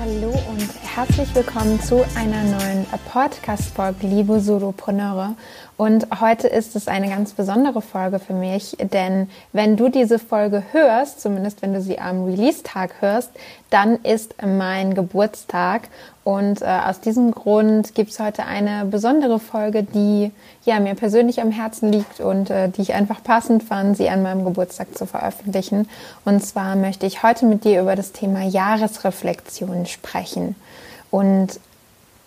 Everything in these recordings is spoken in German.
Hallo und herzlich willkommen zu einer neuen Podcast-Folge, liebe Solopreneure. Und heute ist es eine ganz besondere Folge für mich, denn wenn du diese Folge hörst, zumindest wenn du sie am Release-Tag hörst, dann ist mein Geburtstag. Und äh, aus diesem Grund gibt es heute eine besondere Folge, die ja mir persönlich am Herzen liegt und äh, die ich einfach passend fand, sie an meinem Geburtstag zu veröffentlichen. Und zwar möchte ich heute mit dir über das Thema Jahresreflexion sprechen. Und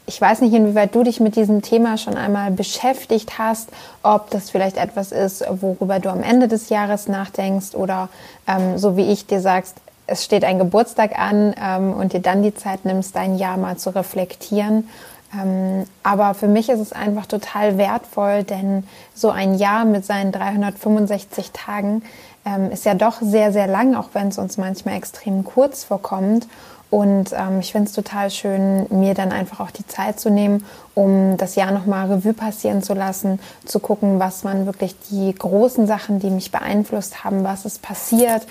ich weiß nicht, inwieweit du dich mit diesem Thema schon einmal beschäftigt hast, ob das vielleicht etwas ist, worüber du am Ende des Jahres nachdenkst oder ähm, so wie ich dir sagst, es steht ein Geburtstag an ähm, und dir dann die Zeit nimmst, dein Jahr mal zu reflektieren. Ähm, aber für mich ist es einfach total wertvoll, denn so ein Jahr mit seinen 365 Tagen ähm, ist ja doch sehr, sehr lang, auch wenn es uns manchmal extrem kurz vorkommt. Und ähm, ich finde es total schön, mir dann einfach auch die Zeit zu nehmen, um das Jahr nochmal Revue passieren zu lassen, zu gucken, was man wirklich die großen Sachen, die mich beeinflusst haben, was ist passiert.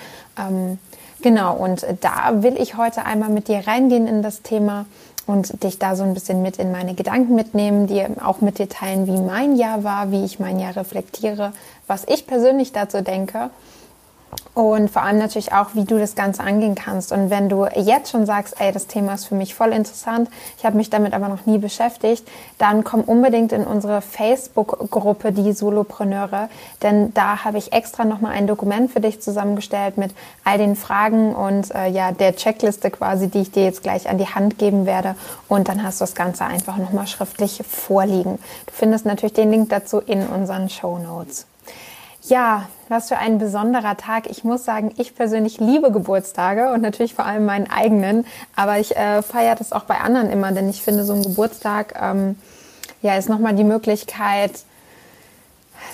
Genau, und da will ich heute einmal mit dir reingehen in das Thema und dich da so ein bisschen mit in meine Gedanken mitnehmen, dir auch mit dir teilen, wie mein Jahr war, wie ich mein Jahr reflektiere, was ich persönlich dazu denke und vor allem natürlich auch, wie du das Ganze angehen kannst. Und wenn du jetzt schon sagst, ey, das Thema ist für mich voll interessant, ich habe mich damit aber noch nie beschäftigt, dann komm unbedingt in unsere Facebook-Gruppe, die Solopreneure, denn da habe ich extra nochmal ein Dokument für dich zusammengestellt mit all den Fragen und äh, ja, der Checkliste quasi, die ich dir jetzt gleich an die Hand geben werde. Und dann hast du das Ganze einfach nochmal schriftlich vorliegen. Du findest natürlich den Link dazu in unseren Show Notes. Ja, was für ein besonderer Tag. Ich muss sagen, ich persönlich liebe Geburtstage und natürlich vor allem meinen eigenen, aber ich äh, feiere das auch bei anderen immer, denn ich finde, so ein Geburtstag ähm, ja, ist nochmal die Möglichkeit,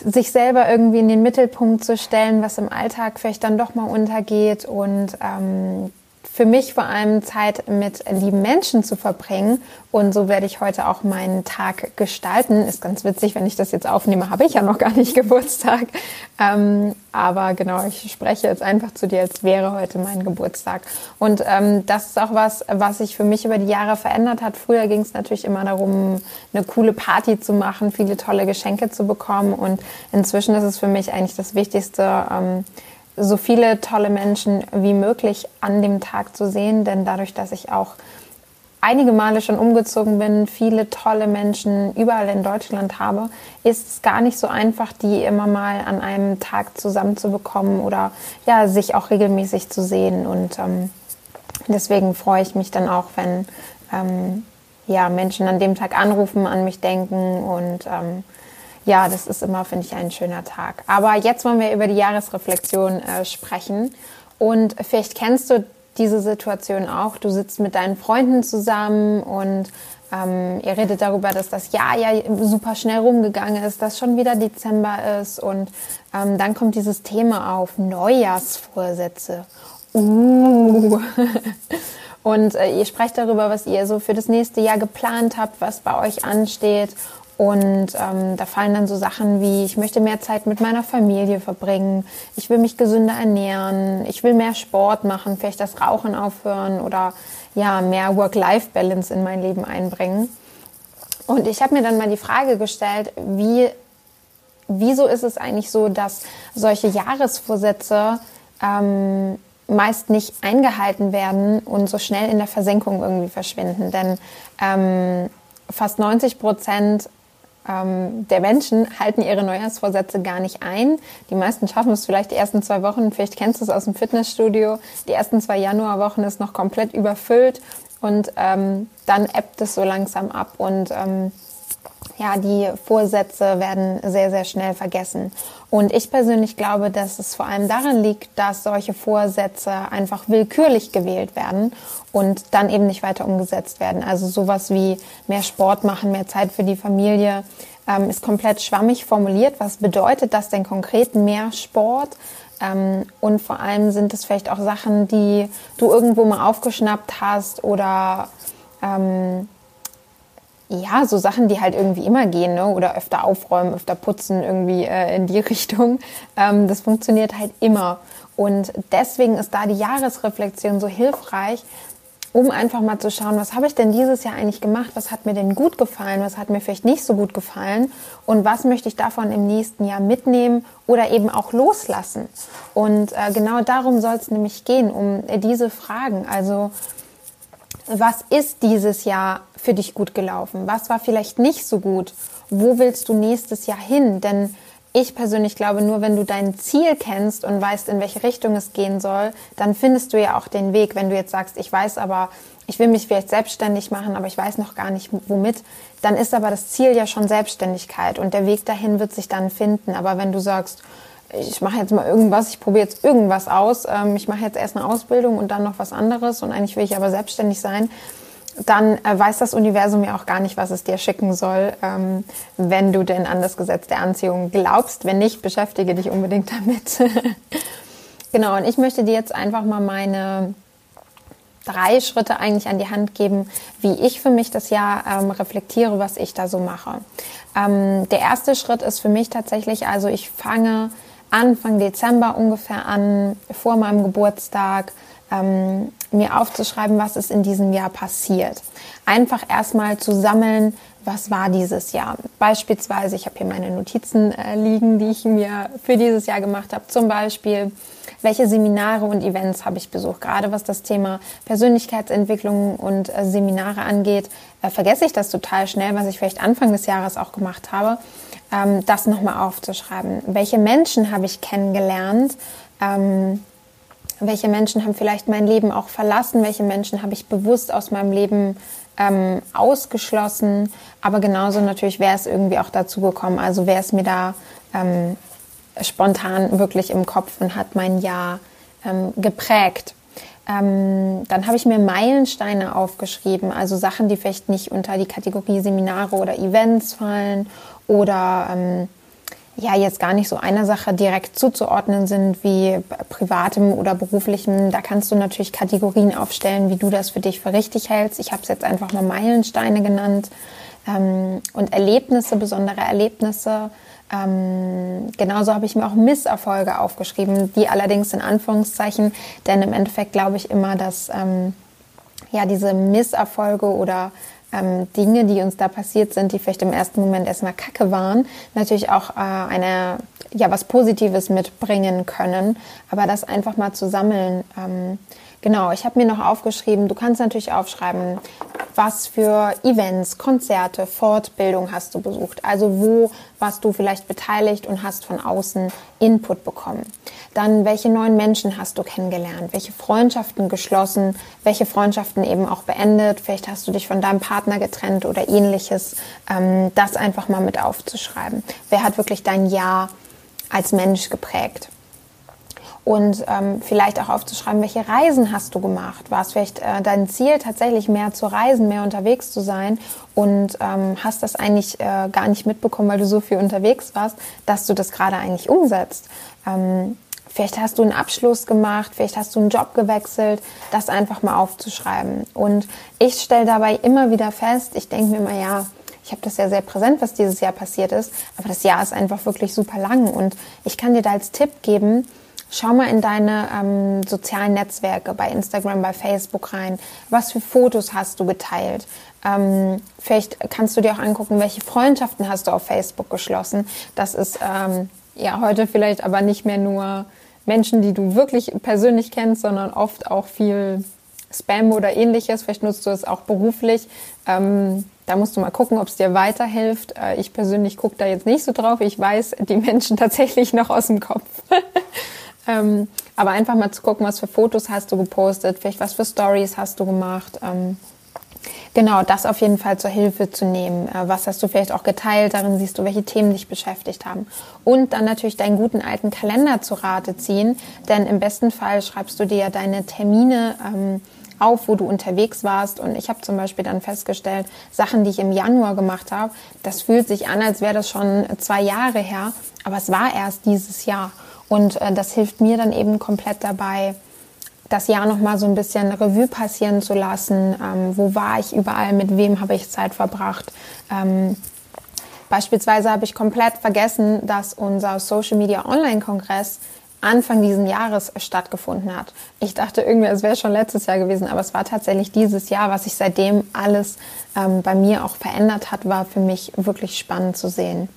sich selber irgendwie in den Mittelpunkt zu stellen, was im Alltag vielleicht dann doch mal untergeht und ähm, für mich vor allem Zeit mit lieben Menschen zu verbringen. Und so werde ich heute auch meinen Tag gestalten. Ist ganz witzig, wenn ich das jetzt aufnehme, habe ich ja noch gar nicht Geburtstag. Ähm, aber genau, ich spreche jetzt einfach zu dir, als wäre heute mein Geburtstag. Und ähm, das ist auch was, was sich für mich über die Jahre verändert hat. Früher ging es natürlich immer darum, eine coole Party zu machen, viele tolle Geschenke zu bekommen. Und inzwischen ist es für mich eigentlich das Wichtigste, ähm, so viele tolle Menschen wie möglich an dem Tag zu sehen, denn dadurch, dass ich auch einige Male schon umgezogen bin, viele tolle Menschen überall in Deutschland habe, ist es gar nicht so einfach, die immer mal an einem Tag zusammenzubekommen oder ja, sich auch regelmäßig zu sehen. Und ähm, deswegen freue ich mich dann auch, wenn ähm, ja, Menschen an dem Tag anrufen, an mich denken und ähm, ja, das ist immer, finde ich, ein schöner Tag. Aber jetzt wollen wir über die Jahresreflexion äh, sprechen. Und vielleicht kennst du diese Situation auch. Du sitzt mit deinen Freunden zusammen und ähm, ihr redet darüber, dass das Jahr ja super schnell rumgegangen ist, dass schon wieder Dezember ist und ähm, dann kommt dieses Thema auf Neujahrsvorsätze. Uh. und äh, ihr sprecht darüber, was ihr so für das nächste Jahr geplant habt, was bei euch ansteht und ähm, da fallen dann so Sachen wie, ich möchte mehr Zeit mit meiner Familie verbringen, ich will mich gesünder ernähren, ich will mehr Sport machen, vielleicht das Rauchen aufhören oder ja, mehr Work-Life-Balance in mein Leben einbringen. Und ich habe mir dann mal die Frage gestellt, wie, wieso ist es eigentlich so, dass solche Jahresvorsätze ähm, meist nicht eingehalten werden und so schnell in der Versenkung irgendwie verschwinden? Denn ähm, fast 90 Prozent ähm, der Menschen halten ihre Neujahrsvorsätze gar nicht ein. Die meisten schaffen es vielleicht die ersten zwei Wochen. Vielleicht kennst du es aus dem Fitnessstudio. Die ersten zwei Januarwochen ist noch komplett überfüllt und ähm, dann ebbt es so langsam ab und ähm, ja, die Vorsätze werden sehr, sehr schnell vergessen. Und ich persönlich glaube, dass es vor allem daran liegt, dass solche Vorsätze einfach willkürlich gewählt werden und dann eben nicht weiter umgesetzt werden. Also sowas wie mehr Sport machen, mehr Zeit für die Familie ähm, ist komplett schwammig formuliert. Was bedeutet das denn konkret mehr Sport? Ähm, und vor allem sind es vielleicht auch Sachen, die du irgendwo mal aufgeschnappt hast oder ähm, ja, so Sachen, die halt irgendwie immer gehen, ne? oder öfter aufräumen, öfter putzen, irgendwie äh, in die Richtung. Ähm, das funktioniert halt immer. Und deswegen ist da die Jahresreflexion so hilfreich, um einfach mal zu schauen, was habe ich denn dieses Jahr eigentlich gemacht, was hat mir denn gut gefallen, was hat mir vielleicht nicht so gut gefallen und was möchte ich davon im nächsten Jahr mitnehmen oder eben auch loslassen. Und äh, genau darum soll es nämlich gehen, um äh, diese Fragen. Also was ist dieses Jahr für dich gut gelaufen? Was war vielleicht nicht so gut? Wo willst du nächstes Jahr hin? Denn ich persönlich glaube, nur wenn du dein Ziel kennst und weißt, in welche Richtung es gehen soll, dann findest du ja auch den Weg. Wenn du jetzt sagst, ich weiß aber, ich will mich vielleicht selbstständig machen, aber ich weiß noch gar nicht womit, dann ist aber das Ziel ja schon Selbstständigkeit und der Weg dahin wird sich dann finden. Aber wenn du sagst, ich mache jetzt mal irgendwas, ich probiere jetzt irgendwas aus, ähm, ich mache jetzt erst eine Ausbildung und dann noch was anderes und eigentlich will ich aber selbstständig sein, dann äh, weiß das Universum ja auch gar nicht, was es dir schicken soll, ähm, wenn du denn an das Gesetz der Anziehung glaubst. Wenn nicht, beschäftige dich unbedingt damit. genau, und ich möchte dir jetzt einfach mal meine drei Schritte eigentlich an die Hand geben, wie ich für mich das Jahr ähm, reflektiere, was ich da so mache. Ähm, der erste Schritt ist für mich tatsächlich, also ich fange Anfang Dezember ungefähr an, vor meinem Geburtstag, ähm, mir aufzuschreiben, was ist in diesem Jahr passiert. Einfach erstmal zu sammeln, was war dieses Jahr. Beispielsweise, ich habe hier meine Notizen äh, liegen, die ich mir für dieses Jahr gemacht habe. Zum Beispiel, welche Seminare und Events habe ich besucht. Gerade was das Thema Persönlichkeitsentwicklung und äh, Seminare angeht, äh, vergesse ich das total schnell, was ich vielleicht Anfang des Jahres auch gemacht habe ähm, das nochmal aufzuschreiben. Welche Menschen habe ich kennengelernt? Ähm, welche Menschen haben vielleicht mein Leben auch verlassen? Welche Menschen habe ich bewusst aus meinem Leben ähm, ausgeschlossen? Aber genauso natürlich wäre es irgendwie auch dazu gekommen. Also wäre es mir da ähm, spontan wirklich im Kopf und hat mein Jahr ähm, geprägt. Ähm, dann habe ich mir Meilensteine aufgeschrieben, also Sachen, die vielleicht nicht unter die Kategorie Seminare oder Events fallen oder ähm, ja jetzt gar nicht so einer Sache direkt zuzuordnen sind wie privatem oder beruflichem. Da kannst du natürlich Kategorien aufstellen, wie du das für dich für richtig hältst. Ich habe es jetzt einfach mal Meilensteine genannt ähm, und Erlebnisse, besondere Erlebnisse. Ähm, genauso habe ich mir auch Misserfolge aufgeschrieben, die allerdings in Anführungszeichen, denn im Endeffekt glaube ich immer, dass ähm, ja diese Misserfolge oder ähm, Dinge, die uns da passiert sind, die vielleicht im ersten Moment erstmal Kacke waren, natürlich auch äh, eine ja was Positives mitbringen können. Aber das einfach mal zu sammeln. Ähm, genau, ich habe mir noch aufgeschrieben. Du kannst natürlich aufschreiben, was für Events, Konzerte, Fortbildung hast du besucht? Also wo warst du vielleicht beteiligt und hast von außen Input bekommen? Dann, welche neuen Menschen hast du kennengelernt? Welche Freundschaften geschlossen? Welche Freundschaften eben auch beendet? Vielleicht hast du dich von deinem Partner getrennt oder ähnliches. Ähm, das einfach mal mit aufzuschreiben. Wer hat wirklich dein Jahr als Mensch geprägt? Und ähm, vielleicht auch aufzuschreiben, welche Reisen hast du gemacht? War es vielleicht äh, dein Ziel, tatsächlich mehr zu reisen, mehr unterwegs zu sein und ähm, hast das eigentlich äh, gar nicht mitbekommen, weil du so viel unterwegs warst, dass du das gerade eigentlich umsetzt? Ähm, vielleicht hast du einen Abschluss gemacht, vielleicht hast du einen Job gewechselt, das einfach mal aufzuschreiben. Und ich stelle dabei immer wieder fest, ich denke mir immer, ja, ich habe das ja sehr präsent, was dieses Jahr passiert ist, aber das Jahr ist einfach wirklich super lang und ich kann dir da als Tipp geben, Schau mal in deine ähm, sozialen Netzwerke, bei Instagram, bei Facebook rein. Was für Fotos hast du geteilt? Ähm, vielleicht kannst du dir auch angucken, welche Freundschaften hast du auf Facebook geschlossen. Das ist ähm, ja heute vielleicht aber nicht mehr nur Menschen, die du wirklich persönlich kennst, sondern oft auch viel Spam oder ähnliches. Vielleicht nutzt du es auch beruflich. Ähm, Da musst du mal gucken, ob es dir weiterhilft. Äh, ich persönlich gucke da jetzt nicht so drauf. Ich weiß die Menschen tatsächlich noch aus dem Kopf. ähm, aber einfach mal zu gucken, was für Fotos hast du gepostet, vielleicht was für Stories hast du gemacht. Ähm, Genau, das auf jeden Fall zur Hilfe zu nehmen. Äh, was hast du vielleicht auch geteilt? Darin siehst du, welche Themen dich beschäftigt haben. Und dann natürlich deinen guten alten Kalender zu Rate ziehen, denn im besten Fall schreibst du dir ja deine Termine ähm, auf, wo du unterwegs warst. Und ich habe zum Beispiel dann festgestellt, Sachen, die ich im Januar gemacht habe, das fühlt sich an, als wäre das schon zwei Jahre her, aber es war erst dieses Jahr. Und äh, das hilft mir dann eben komplett dabei, das Jahr noch mal so ein bisschen Revue passieren zu lassen. Ähm, wo war ich überall? Mit wem habe ich Zeit verbracht? Ähm, beispielsweise habe ich komplett vergessen, dass unser Social Media Online Kongress Anfang diesen Jahres stattgefunden hat. Ich dachte irgendwie, es wäre schon letztes Jahr gewesen, aber es war tatsächlich dieses Jahr, was sich seitdem alles ähm, bei mir auch verändert hat, war für mich wirklich spannend zu sehen.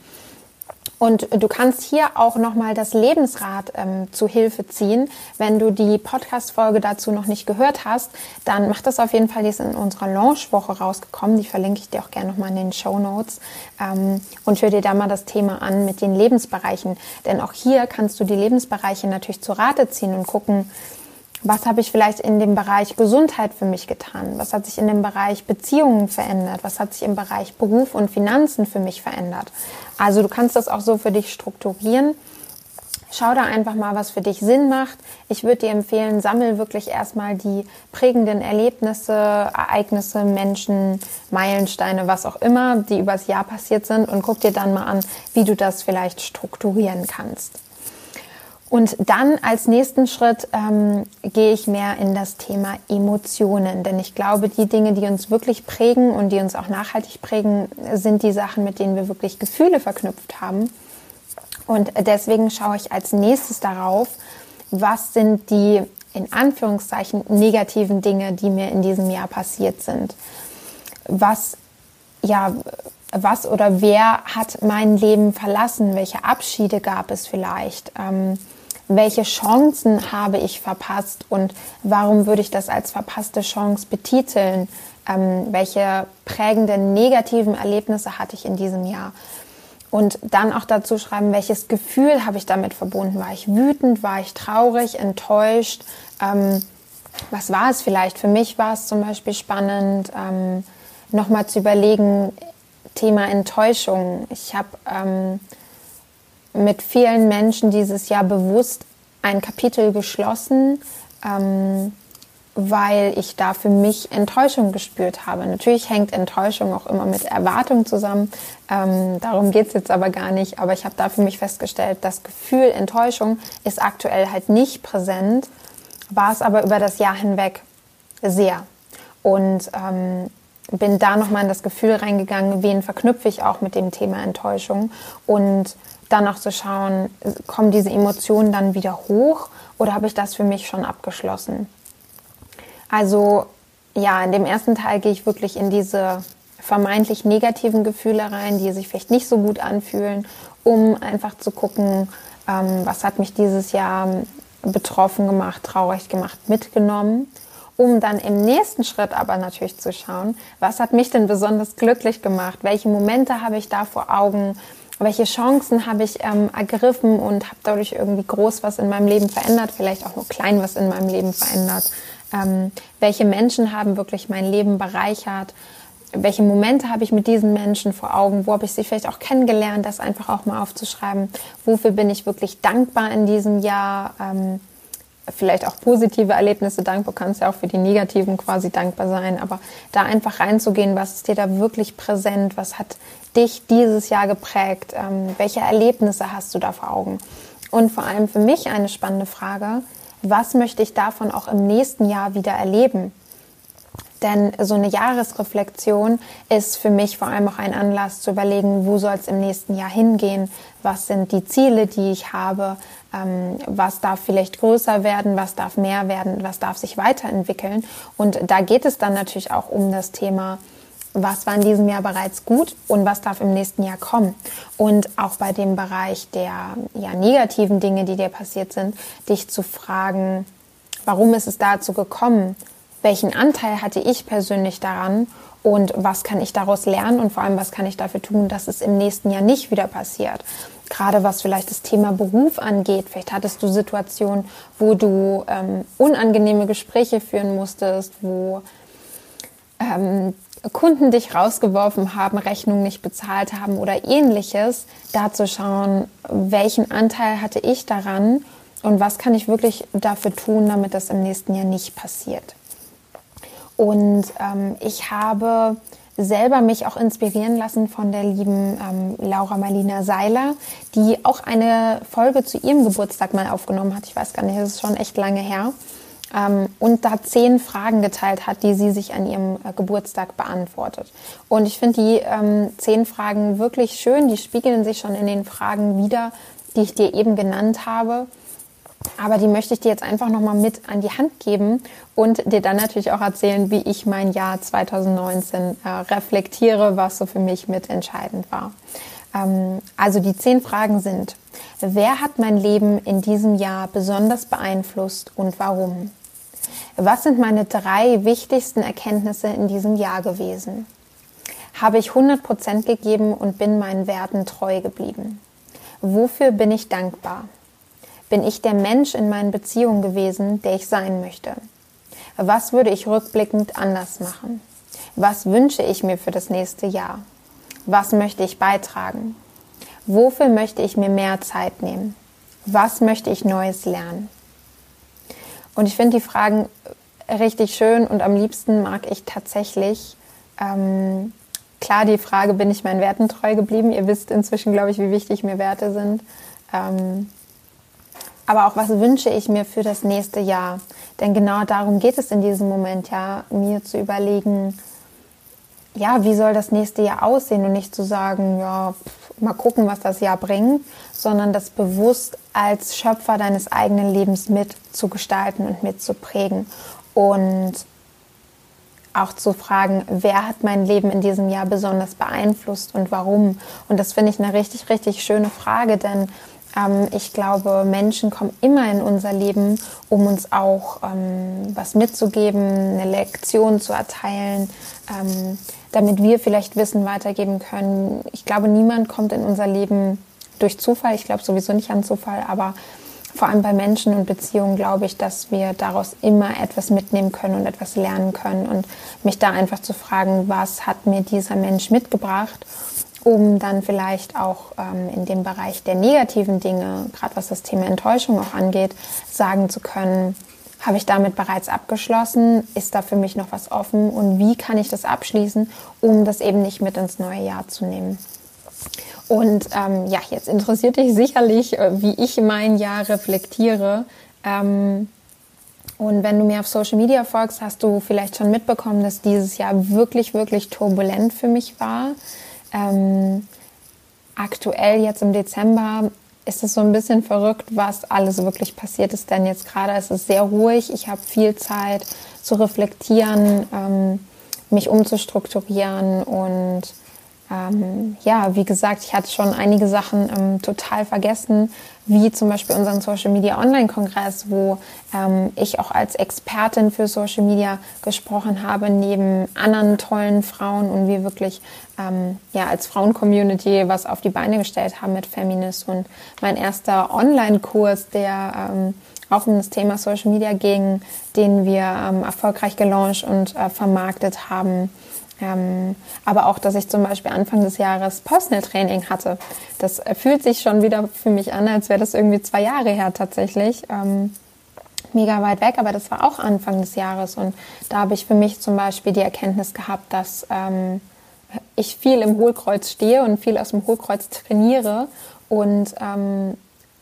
Und du kannst hier auch nochmal das Lebensrad ähm, zu Hilfe ziehen. Wenn du die Podcast-Folge dazu noch nicht gehört hast, dann mach das auf jeden Fall. Die ist in unserer Launch-Woche rausgekommen. Die verlinke ich dir auch gerne nochmal in den Show Notes. Ähm, und hör dir da mal das Thema an mit den Lebensbereichen. Denn auch hier kannst du die Lebensbereiche natürlich zu Rate ziehen und gucken, was habe ich vielleicht in dem Bereich Gesundheit für mich getan? Was hat sich in dem Bereich Beziehungen verändert? Was hat sich im Bereich Beruf und Finanzen für mich verändert? Also du kannst das auch so für dich strukturieren. Schau da einfach mal, was für dich Sinn macht. Ich würde dir empfehlen, sammel wirklich erstmal die prägenden Erlebnisse, Ereignisse, Menschen, Meilensteine, was auch immer, die übers Jahr passiert sind und guck dir dann mal an, wie du das vielleicht strukturieren kannst. Und dann als nächsten Schritt ähm, gehe ich mehr in das Thema Emotionen. Denn ich glaube, die Dinge, die uns wirklich prägen und die uns auch nachhaltig prägen, sind die Sachen, mit denen wir wirklich Gefühle verknüpft haben. Und deswegen schaue ich als nächstes darauf, was sind die in Anführungszeichen negativen Dinge, die mir in diesem Jahr passiert sind. Was, ja, was oder wer hat mein Leben verlassen? Welche Abschiede gab es vielleicht? Ähm, welche Chancen habe ich verpasst und warum würde ich das als verpasste Chance betiteln? Ähm, welche prägenden negativen Erlebnisse hatte ich in diesem Jahr? Und dann auch dazu schreiben, welches Gefühl habe ich damit verbunden? War ich wütend? War ich traurig? Enttäuscht? Ähm, was war es vielleicht? Für mich war es zum Beispiel spannend, ähm, nochmal zu überlegen, Thema Enttäuschung. Ich habe ähm, mit vielen Menschen dieses Jahr bewusst ein Kapitel geschlossen, ähm, weil ich da für mich Enttäuschung gespürt habe. Natürlich hängt Enttäuschung auch immer mit Erwartung zusammen. Ähm, darum geht's jetzt aber gar nicht. Aber ich habe da für mich festgestellt, das Gefühl Enttäuschung ist aktuell halt nicht präsent, war es aber über das Jahr hinweg sehr. Und ähm, bin da nochmal in das Gefühl reingegangen, wen verknüpfe ich auch mit dem Thema Enttäuschung und dann auch zu schauen, kommen diese Emotionen dann wieder hoch oder habe ich das für mich schon abgeschlossen? Also ja, in dem ersten Teil gehe ich wirklich in diese vermeintlich negativen Gefühle rein, die sich vielleicht nicht so gut anfühlen, um einfach zu gucken, ähm, was hat mich dieses Jahr betroffen gemacht, traurig gemacht, mitgenommen, um dann im nächsten Schritt aber natürlich zu schauen, was hat mich denn besonders glücklich gemacht, welche Momente habe ich da vor Augen, welche Chancen habe ich ähm, ergriffen und habe dadurch irgendwie groß was in meinem Leben verändert, vielleicht auch nur klein was in meinem Leben verändert. Ähm, welche Menschen haben wirklich mein Leben bereichert? Welche Momente habe ich mit diesen Menschen vor Augen? Wo habe ich sie vielleicht auch kennengelernt? Das einfach auch mal aufzuschreiben. Wofür bin ich wirklich dankbar in diesem Jahr? Ähm, vielleicht auch positive Erlebnisse dankbar, kannst ja auch für die negativen quasi dankbar sein, aber da einfach reinzugehen, was ist dir da wirklich präsent, was hat dich dieses Jahr geprägt, ähm, welche Erlebnisse hast du da vor Augen? Und vor allem für mich eine spannende Frage, was möchte ich davon auch im nächsten Jahr wieder erleben? Denn so eine Jahresreflexion ist für mich vor allem auch ein Anlass zu überlegen, wo soll es im nächsten Jahr hingehen? Was sind die Ziele, die ich habe? Ähm, was darf vielleicht größer werden? Was darf mehr werden? Was darf sich weiterentwickeln? Und da geht es dann natürlich auch um das Thema, was war in diesem Jahr bereits gut und was darf im nächsten Jahr kommen. Und auch bei dem Bereich der ja, negativen Dinge, die dir passiert sind, dich zu fragen, warum ist es dazu gekommen? Welchen Anteil hatte ich persönlich daran und was kann ich daraus lernen und vor allem, was kann ich dafür tun, dass es im nächsten Jahr nicht wieder passiert. Gerade was vielleicht das Thema Beruf angeht. Vielleicht hattest du Situationen, wo du ähm, unangenehme Gespräche führen musstest, wo ähm, Kunden dich rausgeworfen haben, Rechnungen nicht bezahlt haben oder ähnliches, da zu schauen, welchen Anteil hatte ich daran und was kann ich wirklich dafür tun, damit das im nächsten Jahr nicht passiert. Und ähm, ich habe selber mich auch inspirieren lassen von der lieben ähm, Laura Marlina Seiler, die auch eine Folge zu ihrem Geburtstag mal aufgenommen hat. Ich weiß gar nicht, das ist schon echt lange her. Ähm, und da zehn Fragen geteilt hat, die sie sich an ihrem äh, Geburtstag beantwortet. Und ich finde die ähm, zehn Fragen wirklich schön. Die spiegeln sich schon in den Fragen wieder, die ich dir eben genannt habe. Aber die möchte ich dir jetzt einfach nochmal mit an die Hand geben und dir dann natürlich auch erzählen, wie ich mein Jahr 2019 äh, reflektiere, was so für mich mitentscheidend war. Ähm, also die zehn Fragen sind, wer hat mein Leben in diesem Jahr besonders beeinflusst und warum? Was sind meine drei wichtigsten Erkenntnisse in diesem Jahr gewesen? Habe ich 100 Prozent gegeben und bin meinen Werten treu geblieben? Wofür bin ich dankbar? Bin ich der Mensch in meinen Beziehungen gewesen, der ich sein möchte? Was würde ich rückblickend anders machen? Was wünsche ich mir für das nächste Jahr? Was möchte ich beitragen? Wofür möchte ich mir mehr Zeit nehmen? Was möchte ich Neues lernen? Und ich finde die Fragen richtig schön und am liebsten mag ich tatsächlich ähm, klar die Frage, bin ich meinen Werten treu geblieben? Ihr wisst inzwischen, glaube ich, wie wichtig mir Werte sind. Ähm, aber auch was wünsche ich mir für das nächste Jahr. Denn genau darum geht es in diesem Moment ja, mir zu überlegen, ja, wie soll das nächste Jahr aussehen und nicht zu sagen, ja, mal gucken, was das Jahr bringt, sondern das bewusst als Schöpfer deines eigenen Lebens mit zu gestalten und mit zu prägen und auch zu fragen, wer hat mein Leben in diesem Jahr besonders beeinflusst und warum? Und das finde ich eine richtig, richtig schöne Frage, denn ähm, ich glaube, Menschen kommen immer in unser Leben, um uns auch ähm, was mitzugeben, eine Lektion zu erteilen, ähm, damit wir vielleicht Wissen weitergeben können. Ich glaube, niemand kommt in unser Leben durch Zufall. Ich glaube sowieso nicht an Zufall, aber vor allem bei Menschen und Beziehungen glaube ich, dass wir daraus immer etwas mitnehmen können und etwas lernen können und mich da einfach zu fragen, was hat mir dieser Mensch mitgebracht um dann vielleicht auch ähm, in dem Bereich der negativen Dinge, gerade was das Thema Enttäuschung auch angeht, sagen zu können, habe ich damit bereits abgeschlossen? Ist da für mich noch was offen? Und wie kann ich das abschließen, um das eben nicht mit ins neue Jahr zu nehmen? Und ähm, ja, jetzt interessiert dich sicherlich, äh, wie ich mein Jahr reflektiere. Ähm, und wenn du mir auf Social Media folgst, hast du vielleicht schon mitbekommen, dass dieses Jahr wirklich, wirklich turbulent für mich war. Ähm, aktuell jetzt im Dezember ist es so ein bisschen verrückt, was alles wirklich passiert ist. Denn jetzt gerade ist es sehr ruhig. Ich habe viel Zeit zu reflektieren, ähm, mich umzustrukturieren und ähm, ja, wie gesagt, ich hatte schon einige Sachen ähm, total vergessen, wie zum Beispiel unseren Social Media Online Kongress, wo ähm, ich auch als Expertin für Social Media gesprochen habe, neben anderen tollen Frauen und wir wirklich ähm, ja als Frauen-Community was auf die Beine gestellt haben mit Feminist. Und mein erster Online-Kurs, der ähm, auch um das Thema Social Media ging, den wir ähm, erfolgreich gelauncht und äh, vermarktet haben ähm, aber auch, dass ich zum Beispiel Anfang des Jahres Personal Training hatte. Das fühlt sich schon wieder für mich an, als wäre das irgendwie zwei Jahre her tatsächlich. Ähm, mega weit weg, aber das war auch Anfang des Jahres. Und da habe ich für mich zum Beispiel die Erkenntnis gehabt, dass ähm, ich viel im Hohlkreuz stehe und viel aus dem Hohlkreuz trainiere und ähm,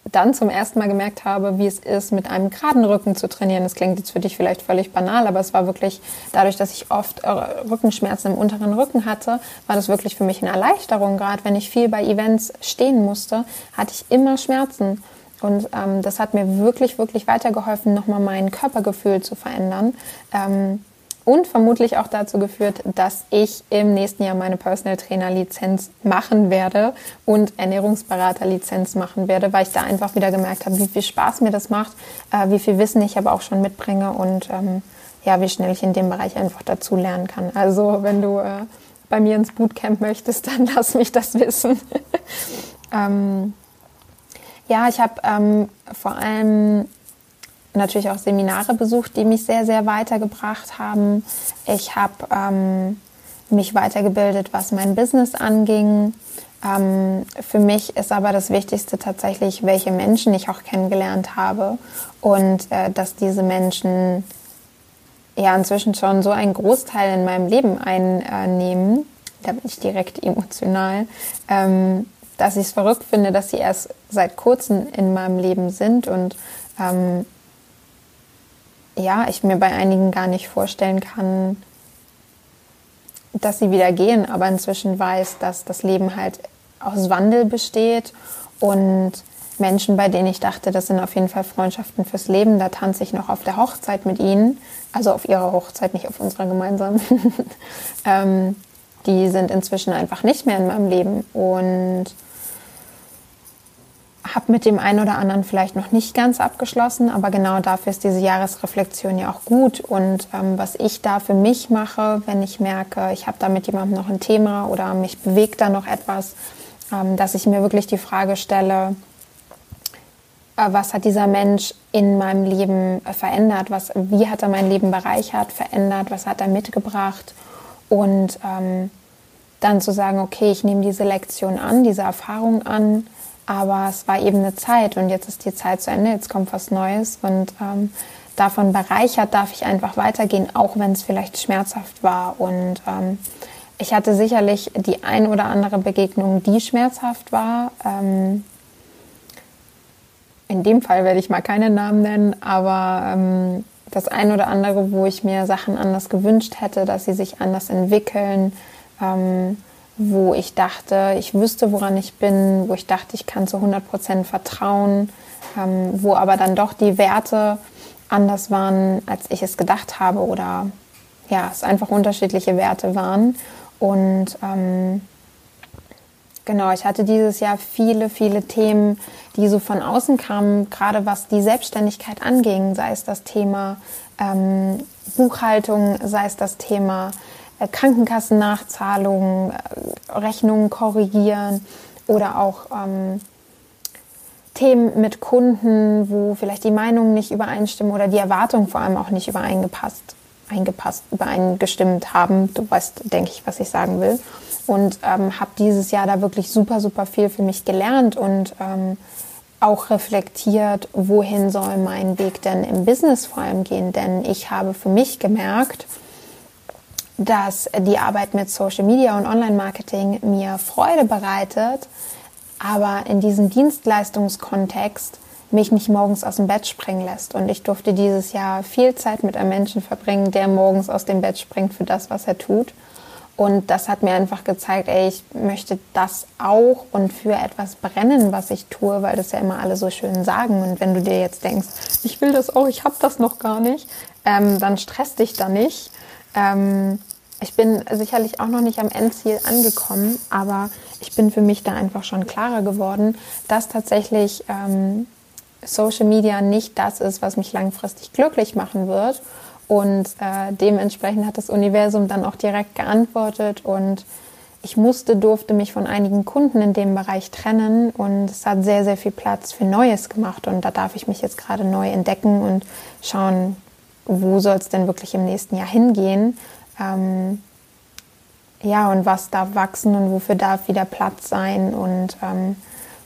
dann zum ersten Mal gemerkt habe, wie es ist, mit einem geraden Rücken zu trainieren. Das klingt jetzt für dich vielleicht völlig banal, aber es war wirklich dadurch, dass ich oft äh, Rückenschmerzen im unteren Rücken hatte, war das wirklich für mich eine Erleichterung. Gerade wenn ich viel bei Events stehen musste, hatte ich immer Schmerzen. Und ähm, das hat mir wirklich, wirklich weitergeholfen, nochmal mein Körpergefühl zu verändern. Ähm, und vermutlich auch dazu geführt, dass ich im nächsten Jahr meine Personal Trainer Lizenz machen werde und Ernährungsberater Lizenz machen werde, weil ich da einfach wieder gemerkt habe, wie viel Spaß mir das macht, äh, wie viel Wissen ich aber auch schon mitbringe und ähm, ja, wie schnell ich in dem Bereich einfach dazu lernen kann. Also wenn du äh, bei mir ins Bootcamp möchtest, dann lass mich das wissen. ähm, ja, ich habe ähm, vor allem natürlich auch Seminare besucht, die mich sehr, sehr weitergebracht haben. Ich habe ähm, mich weitergebildet, was mein Business anging. Ähm, für mich ist aber das Wichtigste tatsächlich, welche Menschen ich auch kennengelernt habe und äh, dass diese Menschen ja inzwischen schon so einen Großteil in meinem Leben einnehmen. Da bin ich direkt emotional, ähm, dass ich es verrückt finde, dass sie erst seit kurzem in meinem Leben sind und ähm, ja, ich mir bei einigen gar nicht vorstellen kann, dass sie wieder gehen, aber inzwischen weiß, dass das Leben halt aus Wandel besteht und Menschen, bei denen ich dachte, das sind auf jeden Fall Freundschaften fürs Leben, da tanze ich noch auf der Hochzeit mit ihnen, also auf ihrer Hochzeit, nicht auf unserer gemeinsamen. ähm, die sind inzwischen einfach nicht mehr in meinem Leben und habe mit dem einen oder anderen vielleicht noch nicht ganz abgeschlossen, aber genau dafür ist diese Jahresreflexion ja auch gut. Und ähm, was ich da für mich mache, wenn ich merke, ich habe da mit jemandem noch ein Thema oder mich bewegt da noch etwas, ähm, dass ich mir wirklich die Frage stelle, äh, was hat dieser Mensch in meinem Leben äh, verändert? Was, wie hat er mein Leben bereichert, verändert? Was hat er mitgebracht? Und ähm, dann zu sagen, okay, ich nehme diese Lektion an, diese Erfahrung an aber es war eben eine Zeit und jetzt ist die Zeit zu Ende, jetzt kommt was Neues und ähm, davon bereichert darf ich einfach weitergehen, auch wenn es vielleicht schmerzhaft war. Und ähm, ich hatte sicherlich die ein oder andere Begegnung, die schmerzhaft war. Ähm, in dem Fall werde ich mal keine Namen nennen, aber ähm, das ein oder andere, wo ich mir Sachen anders gewünscht hätte, dass sie sich anders entwickeln. Ähm, wo ich dachte, ich wüsste, woran ich bin, wo ich dachte, ich kann zu 100 Prozent vertrauen, ähm, wo aber dann doch die Werte anders waren, als ich es gedacht habe oder ja, es einfach unterschiedliche Werte waren. Und ähm, genau, ich hatte dieses Jahr viele, viele Themen, die so von außen kamen, gerade was die Selbstständigkeit anging, sei es das Thema ähm, Buchhaltung, sei es das Thema Krankenkassennachzahlungen, äh, Rechnungen korrigieren oder auch ähm, Themen mit Kunden, wo vielleicht die Meinungen nicht übereinstimmen oder die Erwartungen vor allem auch nicht übereingepasst, eingepasst, übereingestimmt haben. Du weißt, denke ich, was ich sagen will. Und ähm, habe dieses Jahr da wirklich super, super viel für mich gelernt und ähm, auch reflektiert, wohin soll mein Weg denn im Business vor allem gehen. Denn ich habe für mich gemerkt, dass die Arbeit mit Social Media und Online-Marketing mir Freude bereitet, aber in diesem Dienstleistungskontext mich nicht morgens aus dem Bett springen lässt. Und ich durfte dieses Jahr viel Zeit mit einem Menschen verbringen, der morgens aus dem Bett springt für das, was er tut. Und das hat mir einfach gezeigt, ey, ich möchte das auch und für etwas brennen, was ich tue, weil das ja immer alle so schön sagen. Und wenn du dir jetzt denkst, ich will das auch, ich habe das noch gar nicht, ähm, dann stress dich da nicht. Ähm, ich bin sicherlich auch noch nicht am Endziel angekommen, aber ich bin für mich da einfach schon klarer geworden, dass tatsächlich ähm, Social Media nicht das ist, was mich langfristig glücklich machen wird. Und äh, dementsprechend hat das Universum dann auch direkt geantwortet. Und ich musste, durfte mich von einigen Kunden in dem Bereich trennen. Und es hat sehr, sehr viel Platz für Neues gemacht. Und da darf ich mich jetzt gerade neu entdecken und schauen, wo soll es denn wirklich im nächsten Jahr hingehen ähm, ja, und was darf wachsen und wofür darf wieder Platz sein. Und ähm,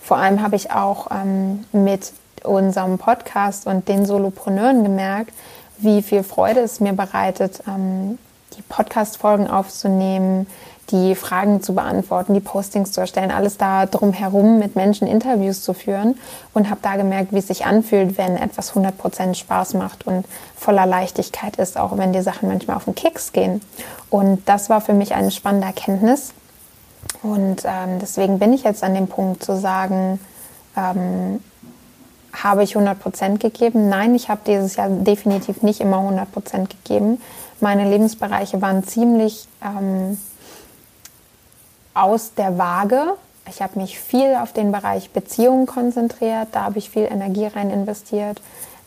vor allem habe ich auch ähm, mit unserem Podcast und den Solopreneuren gemerkt, wie viel Freude es mir bereitet, ähm, die Podcast-Folgen aufzunehmen, die Fragen zu beantworten, die Postings zu erstellen, alles da drumherum mit Menschen Interviews zu führen und habe da gemerkt, wie es sich anfühlt, wenn etwas 100% Spaß macht und voller Leichtigkeit ist, auch wenn die Sachen manchmal auf den Keks gehen. Und das war für mich eine spannende Erkenntnis. Und ähm, deswegen bin ich jetzt an dem Punkt zu sagen, ähm, habe ich 100% gegeben? Nein, ich habe dieses Jahr definitiv nicht immer 100% gegeben. Meine Lebensbereiche waren ziemlich... Ähm, aus der Waage. Ich habe mich viel auf den Bereich Beziehungen konzentriert, da habe ich viel Energie rein investiert.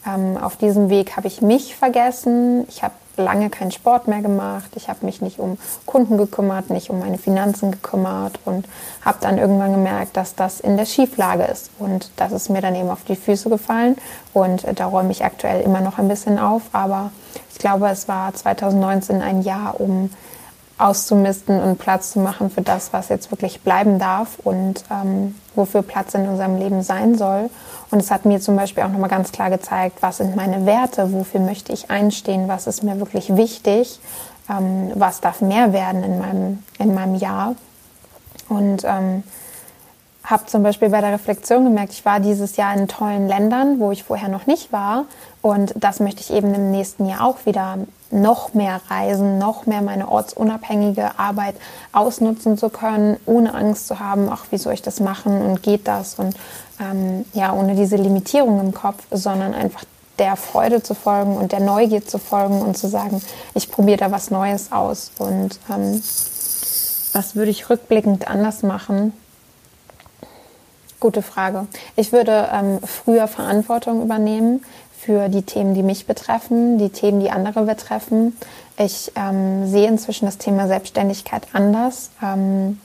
Ähm, auf diesem Weg habe ich mich vergessen, ich habe lange keinen Sport mehr gemacht. Ich habe mich nicht um Kunden gekümmert, nicht um meine Finanzen gekümmert und habe dann irgendwann gemerkt, dass das in der Schieflage ist. Und das ist mir dann eben auf die Füße gefallen. Und äh, da räume ich aktuell immer noch ein bisschen auf. Aber ich glaube, es war 2019 ein Jahr, um auszumisten und Platz zu machen für das, was jetzt wirklich bleiben darf und ähm, wofür Platz in unserem Leben sein soll. Und es hat mir zum Beispiel auch nochmal ganz klar gezeigt, was sind meine Werte, wofür möchte ich einstehen, was ist mir wirklich wichtig, ähm, was darf mehr werden in meinem, in meinem Jahr. Und ähm, habe zum Beispiel bei der Reflexion gemerkt, ich war dieses Jahr in tollen Ländern, wo ich vorher noch nicht war. Und das möchte ich eben im nächsten Jahr auch wieder noch mehr reisen, noch mehr meine ortsunabhängige Arbeit ausnutzen zu können, ohne Angst zu haben, ach, wie soll ich das machen und geht das? Und ähm, ja, ohne diese Limitierung im Kopf, sondern einfach der Freude zu folgen und der Neugier zu folgen und zu sagen, ich probiere da was Neues aus. Und ähm, was würde ich rückblickend anders machen? Gute Frage. Ich würde ähm, früher Verantwortung übernehmen für die Themen, die mich betreffen, die Themen, die andere betreffen. Ich ähm, sehe inzwischen das Thema Selbstständigkeit anders ähm,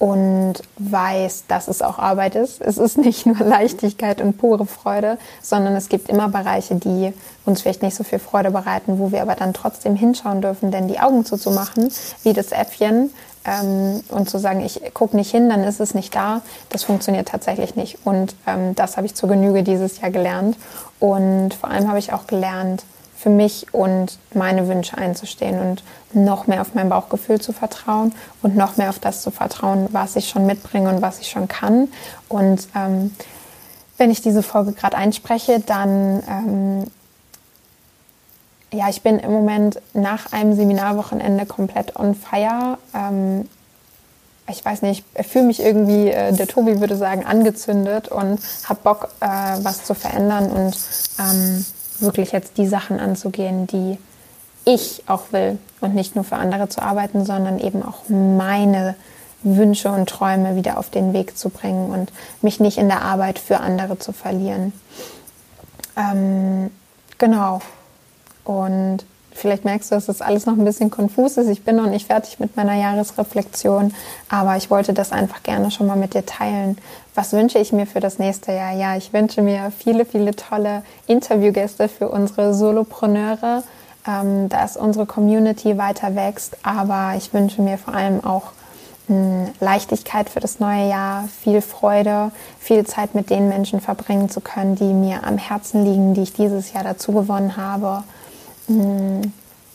und weiß, dass es auch Arbeit ist. Es ist nicht nur Leichtigkeit und pure Freude, sondern es gibt immer Bereiche, die uns vielleicht nicht so viel Freude bereiten, wo wir aber dann trotzdem hinschauen dürfen, denn die Augen zuzumachen, wie das Äffchen, ähm, und zu sagen, ich gucke nicht hin, dann ist es nicht da, das funktioniert tatsächlich nicht. Und ähm, das habe ich zur Genüge dieses Jahr gelernt. Und vor allem habe ich auch gelernt, für mich und meine Wünsche einzustehen und noch mehr auf mein Bauchgefühl zu vertrauen und noch mehr auf das zu vertrauen, was ich schon mitbringe und was ich schon kann. Und ähm, wenn ich diese Folge gerade einspreche, dann ähm, ja, ich bin im Moment nach einem Seminarwochenende komplett on fire. Ähm, ich weiß nicht, ich fühle mich irgendwie, äh, der Tobi würde sagen, angezündet und habe Bock, äh, was zu verändern und ähm, wirklich jetzt die Sachen anzugehen, die ich auch will und nicht nur für andere zu arbeiten, sondern eben auch meine Wünsche und Träume wieder auf den Weg zu bringen und mich nicht in der Arbeit für andere zu verlieren. Ähm, genau, und vielleicht merkst du, dass das alles noch ein bisschen konfus ist. Ich bin noch nicht fertig mit meiner Jahresreflexion, aber ich wollte das einfach gerne schon mal mit dir teilen. Was wünsche ich mir für das nächste Jahr? Ja, ich wünsche mir viele, viele tolle Interviewgäste für unsere Solopreneure, ähm, dass unsere Community weiter wächst. Aber ich wünsche mir vor allem auch hm, Leichtigkeit für das neue Jahr, viel Freude, viel Zeit mit den Menschen verbringen zu können, die mir am Herzen liegen, die ich dieses Jahr dazu gewonnen habe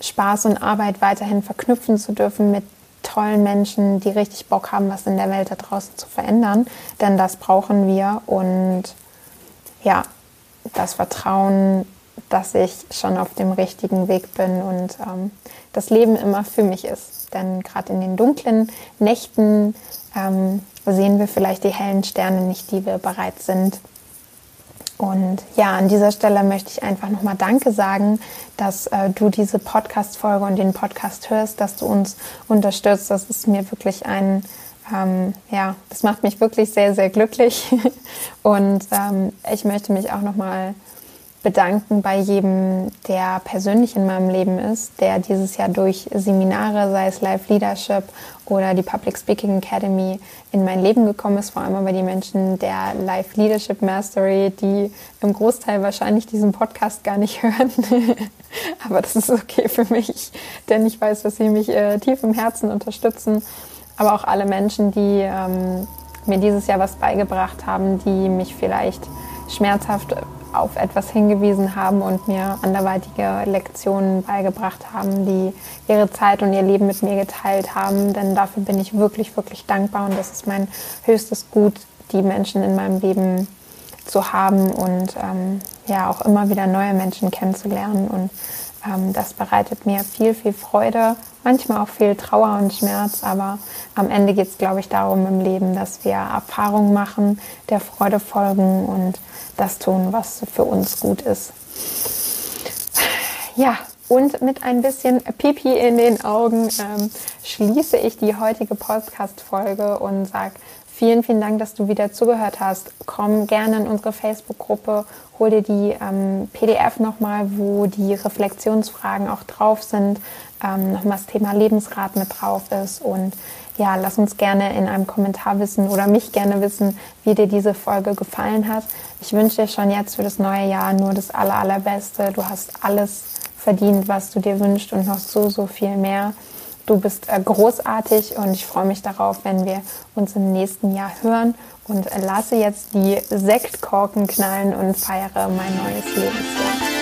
Spaß und Arbeit weiterhin verknüpfen zu dürfen mit tollen Menschen, die richtig Bock haben, was in der Welt da draußen zu verändern. Denn das brauchen wir und ja, das Vertrauen, dass ich schon auf dem richtigen Weg bin und ähm, das Leben immer für mich ist. Denn gerade in den dunklen Nächten ähm, sehen wir vielleicht die hellen Sterne nicht, die wir bereit sind und ja, an dieser Stelle möchte ich einfach nochmal Danke sagen, dass äh, du diese Podcast-Folge und den Podcast hörst, dass du uns unterstützt. Das ist mir wirklich ein, ähm, ja, das macht mich wirklich sehr, sehr glücklich. und ähm, ich möchte mich auch nochmal bedanken bei jedem, der persönlich in meinem Leben ist, der dieses Jahr durch Seminare, sei es Live Leadership oder die Public Speaking Academy, in mein Leben gekommen ist. Vor allem aber die Menschen der Live Leadership Mastery, die im Großteil wahrscheinlich diesen Podcast gar nicht hören. aber das ist okay für mich, denn ich weiß, dass sie mich äh, tief im Herzen unterstützen. Aber auch alle Menschen, die ähm, mir dieses Jahr was beigebracht haben, die mich vielleicht schmerzhaft auf etwas hingewiesen haben und mir anderweitige Lektionen beigebracht haben, die ihre Zeit und ihr Leben mit mir geteilt haben. Denn dafür bin ich wirklich, wirklich dankbar und das ist mein höchstes Gut, die Menschen in meinem Leben zu haben und ähm, ja auch immer wieder neue Menschen kennenzulernen. Und ähm, das bereitet mir viel, viel Freude, manchmal auch viel Trauer und Schmerz, aber am Ende geht es, glaube ich, darum im Leben, dass wir Erfahrungen machen, der Freude folgen und das tun, was für uns gut ist. Ja, und mit ein bisschen Pipi in den Augen ähm, schließe ich die heutige Podcast-Folge und sage Vielen, vielen Dank, dass du wieder zugehört hast. Komm gerne in unsere Facebook-Gruppe, hol dir die ähm, PDF nochmal, wo die Reflexionsfragen auch drauf sind, ähm, nochmal das Thema Lebensrat mit drauf ist und ja, lass uns gerne in einem Kommentar wissen oder mich gerne wissen, wie dir diese Folge gefallen hat. Ich wünsche dir schon jetzt für das neue Jahr nur das aller, allerbeste. Du hast alles verdient, was du dir wünschst und noch so, so viel mehr. Du bist äh, großartig und ich freue mich darauf, wenn wir uns im nächsten Jahr hören und lasse jetzt die Sektkorken knallen und feiere mein neues Lebensjahr.